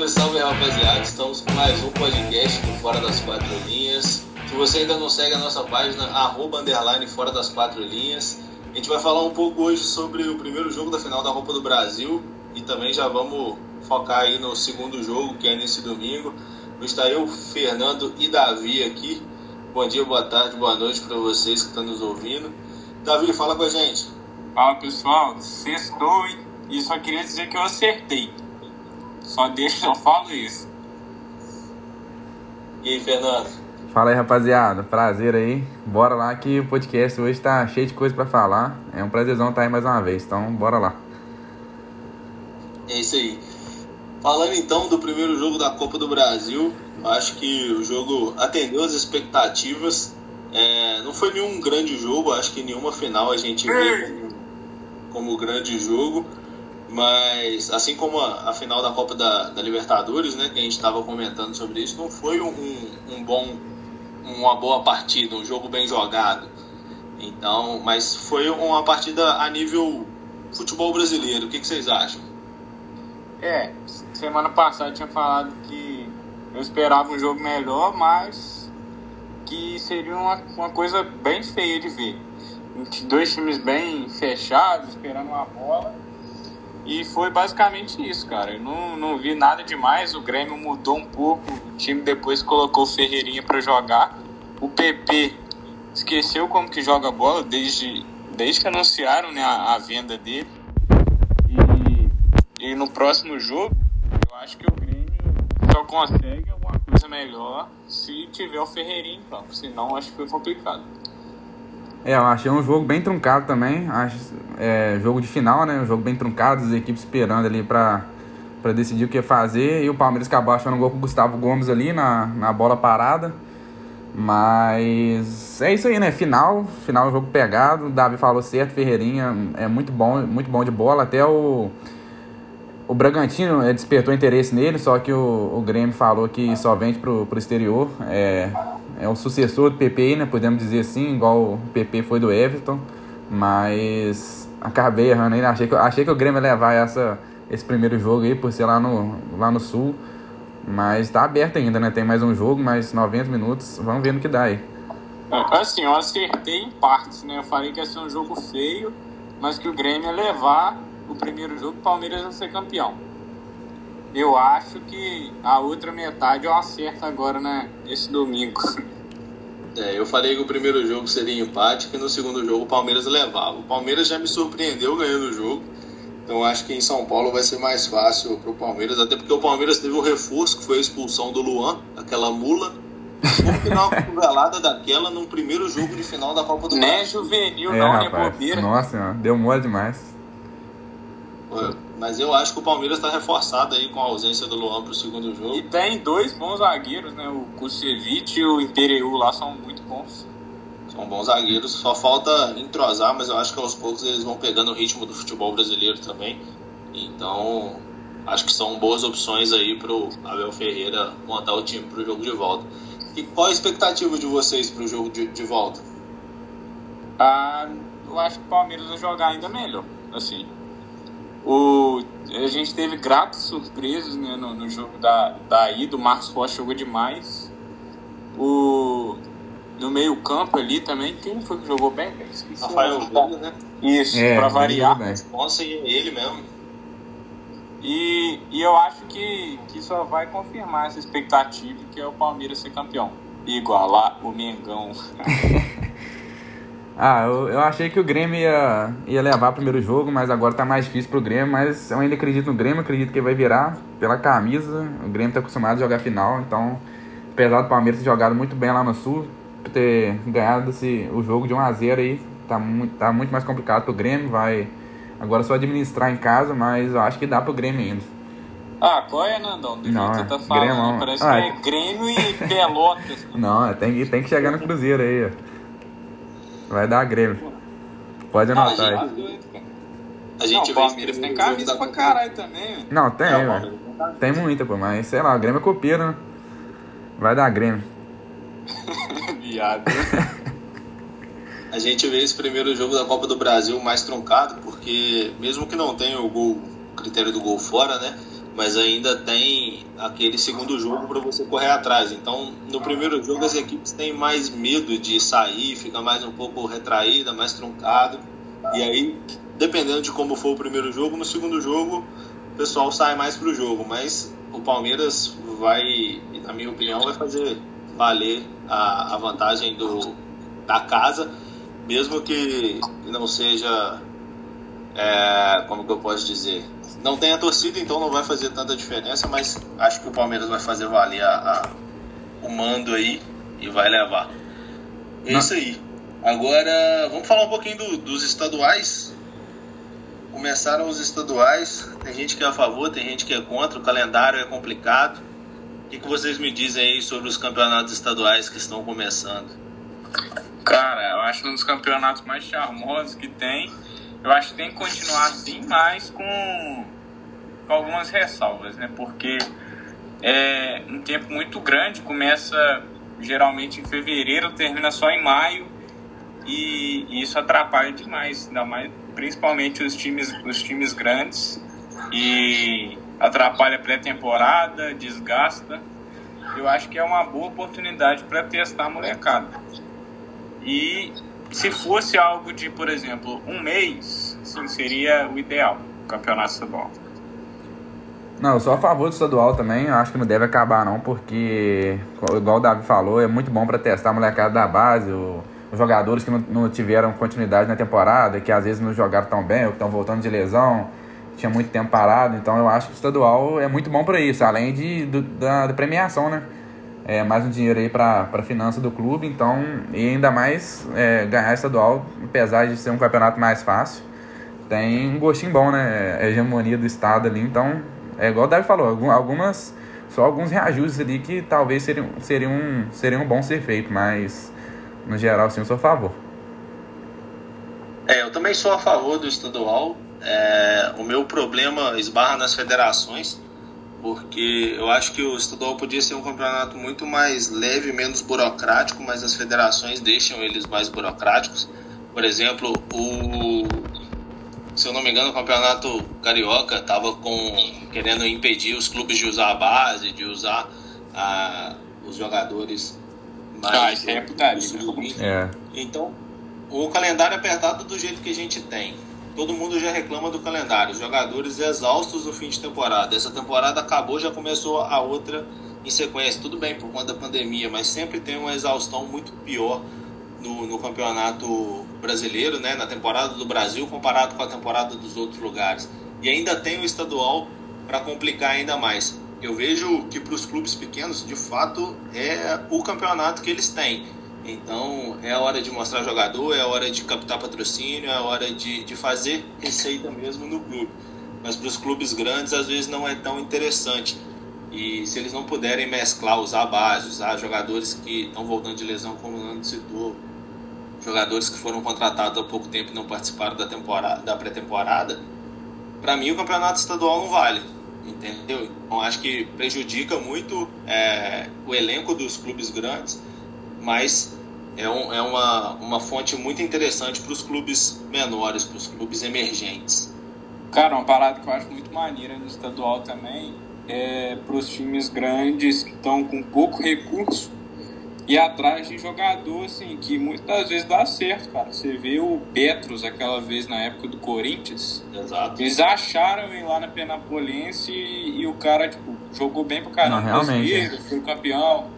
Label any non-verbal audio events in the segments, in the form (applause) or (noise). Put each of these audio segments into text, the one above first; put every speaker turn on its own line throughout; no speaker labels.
Salve, salve rapaziada, estamos com mais um podcast do Fora das Quatro Linhas. Se você ainda não segue a nossa página, arroba underline Fora das Quatro Linhas. A gente vai falar um pouco hoje sobre o primeiro jogo da final da Copa do Brasil e também já vamos focar aí no segundo jogo, que é nesse domingo. Está eu, Fernando e Davi aqui. Bom dia, boa tarde, boa noite para vocês que estão nos ouvindo. Davi, fala com a gente.
Fala pessoal, sextou e só queria dizer que eu acertei. Só deixa eu falo isso.
E aí, Fernando?
Fala aí, rapaziada. Prazer aí. Bora lá que o podcast hoje tá cheio de coisa para falar. É um prazerzão estar aí mais uma vez. Então, bora lá.
É isso aí. Falando então do primeiro jogo da Copa do Brasil, acho que o jogo atendeu as expectativas. É, não foi nenhum grande jogo, acho que nenhuma final a gente vê como, como grande jogo. Mas, assim como a, a final da Copa da, da, Libertadores, né, que a gente estava comentando sobre isso, não foi um, um, bom, uma boa partida, um jogo bem jogado. Então, mas foi uma partida a nível futebol brasileiro. O que, que vocês acham?
É, semana passada eu tinha falado que eu esperava um jogo melhor, mas que seria uma, uma coisa bem feia de ver. Dois times bem fechados, esperando uma bola e foi basicamente isso, cara. Eu não, não vi nada demais. O Grêmio mudou um pouco. O time depois colocou o Ferreirinha para jogar. O PP esqueceu como que joga bola desde, desde que anunciaram né, a, a venda dele. E, e no próximo jogo, eu acho que o Grêmio só consegue alguma coisa melhor se tiver o Ferreirinha campo. Senão, acho que foi complicado.
É, eu achei um jogo bem truncado também. Acho, é, jogo de final, né? Um jogo bem truncado, as equipes esperando ali pra, pra decidir o que fazer. E o Palmeiras acabou achando um gol com o Gustavo Gomes ali na, na bola parada. Mas é isso aí, né? Final, final jogo pegado. O Davi falou certo, Ferreirinha é muito bom, muito bom de bola. Até o, o Bragantino é, despertou interesse nele, só que o, o Grêmio falou que só vende pro, pro exterior. É, é o sucessor do PP, né? Podemos dizer assim, igual o PP foi do Everton. Mas acabei errando ainda. Achei que, achei que o Grêmio ia levar essa, esse primeiro jogo aí, por ser lá no, lá no Sul. Mas tá aberto ainda, né? Tem mais um jogo, mais 90 minutos. Vamos ver no que dá aí.
É, assim, eu acertei em partes, né? Eu falei que ia ser um jogo feio, mas que o Grêmio ia levar o primeiro jogo o Palmeiras ia ser campeão. Eu acho que a outra metade eu acerto agora né, nesse domingo.
É, eu falei que o primeiro jogo seria empate, que no segundo jogo o Palmeiras levava. O Palmeiras já me surpreendeu ganhando o jogo. Então acho que em São Paulo vai ser mais fácil para o Palmeiras, até porque o Palmeiras teve um reforço, que foi a expulsão do Luan, aquela mula. Como que dá uma (laughs) cotovelada daquela num primeiro jogo de final da Copa do
Mundo? Né, juvenil,
é,
não,
é bobeira. Nossa, deu mole demais.
Mas eu acho que o Palmeiras está reforçado aí com a ausência do Luan para o segundo jogo.
E tem dois bons zagueiros, né? O Kusevich e o Intereu lá são muito bons.
São bons zagueiros, só falta entrosar, mas eu acho que aos poucos eles vão pegando o ritmo do futebol brasileiro também. Então, acho que são boas opções aí para o Abel Ferreira montar o time para o jogo de volta. E qual a expectativa de vocês para o jogo de, de volta?
Ah, eu acho que o Palmeiras vai jogar ainda melhor. Assim, o, a gente teve gratas surpresas né, no, no, jogo da, da ida. O Marcos Rocha jogou demais. O, no meio campo ali também, quem foi que jogou bem?
Esqueci Rafael Veiga, né?
Isso, é, pra variar.
Nossa, e ele mesmo.
E, e eu acho que, que só vai confirmar essa expectativa que é o Palmeiras ser campeão. igualar o Mengão. (laughs)
Ah, eu, eu achei que o Grêmio ia, ia levar o primeiro jogo, mas agora tá mais difícil pro Grêmio. Mas eu ainda acredito no Grêmio, acredito que vai virar pela camisa. O Grêmio tá acostumado a jogar final, então, apesar do Palmeiras ter jogado muito bem lá no Sul, ter ganhado esse, o jogo de 1x0 aí, tá muito, tá muito mais complicado pro Grêmio. Vai agora só administrar em casa, mas eu acho que dá pro Grêmio ainda.
Ah, qual é, Nandão? Do
não,
jeito que você tá falando, Grêmio, parece ah, que é Grêmio e Pelotas. (laughs)
Não, tem, tem que chegar no Cruzeiro aí, ó. Vai dar Grêmio. Pode anotar
ah, aí. A gente
não, Palmeiras tem camisa pra caralho também.
Não, tem, é, velho. Tem muita, pô, mas sei lá, o Grêmio é copeiro, né? Vai dar Grêmio. (laughs)
Viado. (laughs)
a gente vê esse primeiro jogo da Copa do Brasil mais truncado, porque mesmo que não tenha o gol, o critério do gol fora, né? Mas ainda tem aquele segundo jogo para você correr atrás. Então, no primeiro jogo as equipes têm mais medo de sair, fica mais um pouco retraída, mais truncado. E aí, dependendo de como for o primeiro jogo, no segundo jogo o pessoal sai mais pro jogo, mas o Palmeiras vai, na minha opinião, vai fazer valer a, a vantagem do, da casa, mesmo que não seja, é, como que eu posso dizer, não tem a torcida, então não vai fazer tanta diferença, mas acho que o Palmeiras vai fazer valer a, a, o mando aí e vai levar. É isso aí. Agora, vamos falar um pouquinho do, dos estaduais. Começaram os estaduais, tem gente que é a favor, tem gente que é contra, o calendário é complicado. O que, que vocês me dizem aí sobre os campeonatos estaduais que estão começando?
Cara, eu acho um dos campeonatos mais charmosos que tem eu acho que tem que continuar assim, mas com, com algumas ressalvas, né? Porque é um tempo muito grande, começa geralmente em fevereiro, termina só em maio, e, e isso atrapalha demais, ainda mais, principalmente os times, os times grandes, e atrapalha a pré-temporada, desgasta. Eu acho que é uma boa oportunidade para testar a molecada. E se fosse algo de, por exemplo, um mês, sim, seria o ideal, o campeonato estadual.
Não, eu sou a favor do estadual também, eu acho que não deve acabar não, porque, igual o Davi falou, é muito bom para testar a molecada da base, o, os jogadores que não, não, tiveram continuidade na temporada, que às vezes não jogaram tão bem, ou que estão voltando de lesão, tinha muito tempo parado, então eu acho que o estadual é muito bom para isso, além de, do, da, da premiação, né? É, mais um dinheiro aí para a finança do clube, então, e ainda mais é, ganhar estadual, apesar de ser um campeonato mais fácil, tem um gostinho bom, né? É a hegemonia do estado ali, então, é igual o Davi falou, algumas, só alguns reajustes ali que talvez seriam, seriam, seriam bons ser feito, mas no geral, sim, eu sou a favor.
É, eu também sou a favor do estadual. É, o meu problema esbarra nas federações porque eu acho que o estadual podia ser um campeonato muito mais leve, menos burocrático, mas as federações deixam eles mais burocráticos. Por exemplo, o se eu não me engano, o campeonato carioca estava com querendo impedir os clubes de usar a base, de usar a, os jogadores
mais ah, é putaria.
É.
Então, o calendário é apertado do jeito que a gente tem todo mundo já reclama do calendário. Jogadores exaustos no fim de temporada. Essa temporada acabou, já começou a outra em sequência. Tudo bem por conta da pandemia, mas sempre tem uma exaustão muito pior no, no campeonato brasileiro, né? na temporada do Brasil, comparado com a temporada dos outros lugares. E ainda tem o estadual para complicar ainda mais. Eu vejo que para os clubes pequenos, de fato, é o campeonato que eles têm então é hora de mostrar jogador, é hora de captar patrocínio, é hora de, de fazer receita mesmo no clube. Mas para os clubes grandes às vezes não é tão interessante. E se eles não puderem mesclar, usar a base, usar jogadores que estão voltando de lesão, como o Nando citou, jogadores que foram contratados há pouco tempo e não participaram da, temporada, da pré-temporada, para mim o campeonato estadual não vale. Entendeu? Então acho que prejudica muito é, o elenco dos clubes grandes, mas é, um, é uma, uma fonte muito interessante para os clubes menores, para os clubes emergentes.
Cara, uma parada que eu acho muito maneira no estadual também é para os times grandes que estão com pouco recurso e atrás de jogador, assim, que muitas vezes dá certo, cara. Você vê o Petros aquela vez na época do Corinthians.
Exato.
Eles acharam ir lá na Penapolense e, e o cara, tipo, jogou bem pro caramba.
Não, realmente.
Foi campeão.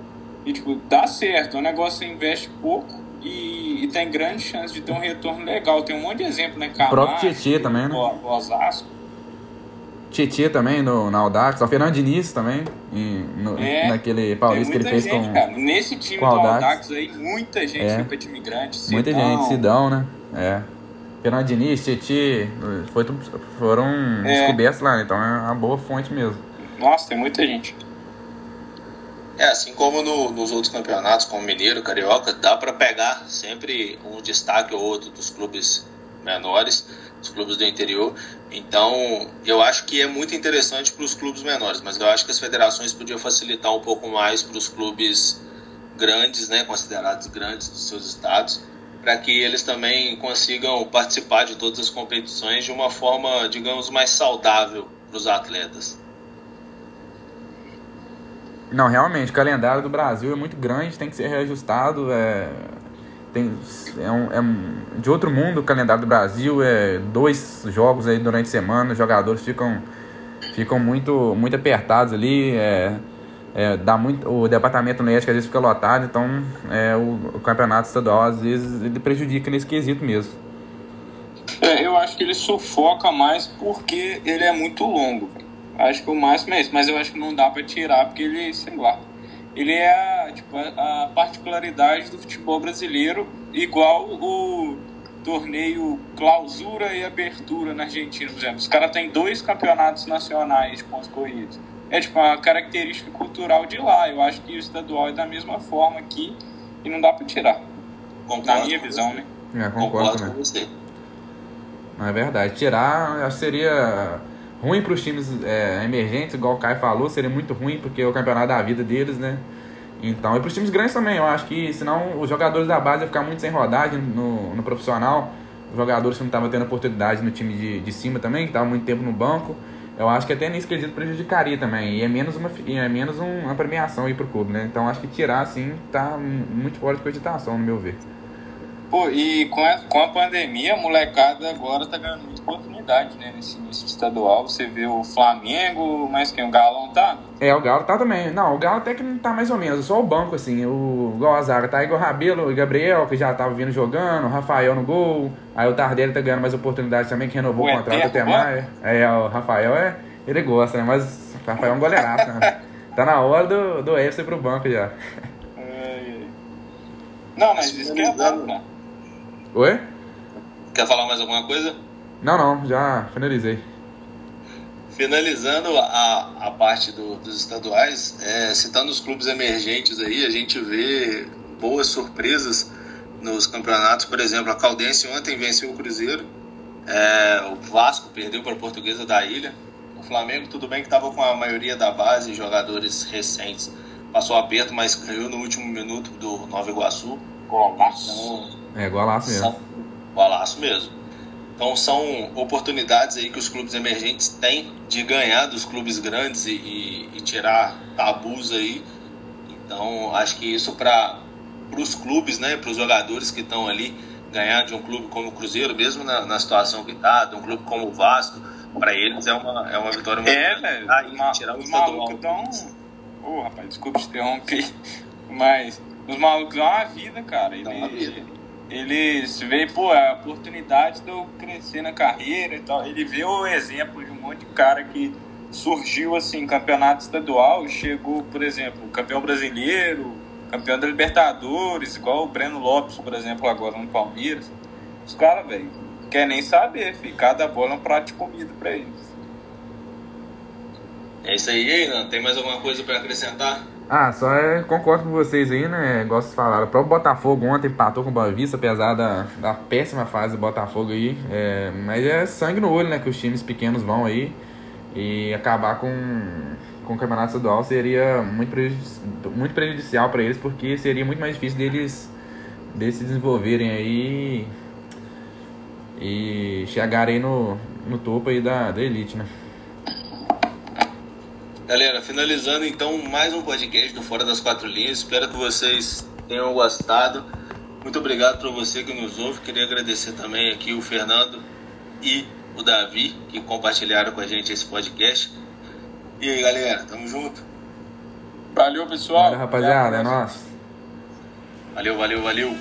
E, tipo, dá certo. É um negócio que você investe pouco e, e, tem grande chance de ter um retorno legal. Tem um monte de exemplo, né? Camacho,
o próprio Tietchan também, né?
O, Osasco.
Tietchan também no, na Audax. O Fernando Diniz também, em, no, é, naquele Paulista que ele fez
gente,
com
cara. Nesse time do Audax. Audax aí, muita gente é. foi pra time grande. Sidão.
Muita gente, Sidão, né? É. Fernando Diniz, Tietchan, foram é. descobertos lá, então é uma boa fonte mesmo.
Nossa, tem muita gente.
É, assim como no, nos outros campeonatos, como Mineiro, Carioca, dá para pegar sempre um destaque ou outro dos clubes menores, dos clubes do interior. Então, eu acho que é muito interessante para os clubes menores, mas eu acho que as federações podiam facilitar um pouco mais para os clubes grandes, né, considerados grandes dos seus estados, para que eles também consigam participar de todas as competições de uma forma, digamos, mais saudável para os atletas.
Não, realmente, o calendário do Brasil é muito grande, tem que ser reajustado. É, tem, é, um, é um, de outro mundo o calendário do Brasil, é dois jogos aí durante a semana, os jogadores ficam, ficam muito, muito apertados ali. É, é, dá muito, o departamento médico às vezes fica lotado, então é, o, o campeonato estadual às vezes ele prejudica nesse quesito mesmo.
É, eu acho que ele sufoca mais porque ele é muito longo. Acho que o máximo é isso, mas eu acho que não dá para tirar porque ele, sei lá, ele é a, tipo, a particularidade do futebol brasileiro, igual o torneio clausura e abertura na Argentina, por exemplo. Os caras têm dois campeonatos nacionais de pontos corridos. É tipo uma característica cultural de lá. Eu acho que o estadual é da mesma forma aqui e não dá para tirar. Concordo na minha visão, né?
É, concordo, concordo com você. Não é verdade. Tirar seria ruim para os times é, emergentes, igual o Caio falou, seria muito ruim porque é o campeonato da vida deles, né? Então, e para os times grandes também, eu acho que senão os jogadores da base iam ficar muito sem rodagem no, no profissional, os jogadores que não estavam tendo oportunidade no time de, de cima também, que estavam muito tempo no banco, eu acho que até nesse quesito prejudicaria também, e é menos uma, é menos uma premiação aí pro clube, né? Então acho que tirar assim tá muito fora de cogitação, no meu ver.
Pô, e com a, com a pandemia, a molecada agora tá ganhando oportunidade, né? Nesse início estadual. Você vê o Flamengo, mas quem? O Galo não tá?
É, o Galo tá também. Não, o Galo até que não tá mais ou menos, só o banco, assim. O, igual a zaga, tá Igor Rabelo e Gabriel, que já tava vindo jogando, o Rafael no gol. Aí o Tardelli tá ganhando mais oportunidade também, que renovou o, o contrato até mais. É, o Rafael é. Ele gosta, né? Mas o Rafael é um goleiraço, né? (laughs) Tá na hora do, do FC pro banco já.
Não, mas isso que é bom, cara.
Oi?
Quer falar mais alguma coisa?
Não, não, já finalizei.
Finalizando a, a parte do, dos estaduais, é, citando os clubes emergentes aí, a gente vê boas surpresas nos campeonatos. Por exemplo, a Caldense ontem venceu o Cruzeiro, é, o Vasco perdeu para a Portuguesa da Ilha, o Flamengo, tudo bem que estava com a maioria da base, jogadores recentes, passou aperto, mas ganhou no último minuto do Nova Iguaçu.
Golaço.
Então, é, golaço mesmo.
Golaço mesmo. Então são oportunidades aí que os clubes emergentes têm de ganhar dos clubes grandes e, e, e tirar tabus aí. Então acho que isso para os clubes, né, para os jogadores que estão ali, ganhar de um clube como o Cruzeiro, mesmo na, na situação que está, de um clube como o Vasco, para eles é uma, é uma vitória muito
É, velho. Tá tirar os malucos dão. Ô, oh, rapaz, desculpa te interromper, (laughs) mas os malucos dão uma vida, cara. Ele, uma vida. Eles veem, pô, a oportunidade de eu crescer na carreira e tal. Ele vê o exemplo de um monte de cara que surgiu assim, campeonato estadual, chegou, por exemplo, campeão brasileiro, campeão da Libertadores, igual o Breno Lopes, por exemplo, agora no Palmeiras. Os caras, velho, quer nem saber, filho. Cada bola é um prato de comida pra eles.
É isso aí, Einan. Tem mais alguma coisa para acrescentar?
Ah, só é, concordo com vocês aí, né? Gosto de falar. O próprio Botafogo ontem empatou com o Boa Vista, apesar da, da péssima fase do Botafogo aí. É, mas é sangue no olho, né? Que os times pequenos vão aí. E acabar com, com o campeonato estadual seria muito, prejudici muito prejudicial para eles, porque seria muito mais difícil deles, deles se desenvolverem aí e chegarem no, no topo aí da, da elite, né?
Galera, finalizando então mais um podcast do Fora das Quatro Linhas. Espero que vocês tenham gostado. Muito obrigado para você que nos ouve. Queria agradecer também aqui o Fernando e o Davi que compartilharam com a gente esse podcast. E aí, galera, tamo junto.
Valeu, pessoal.
Valeu, rapaziada, é nóis.
Valeu, valeu, valeu.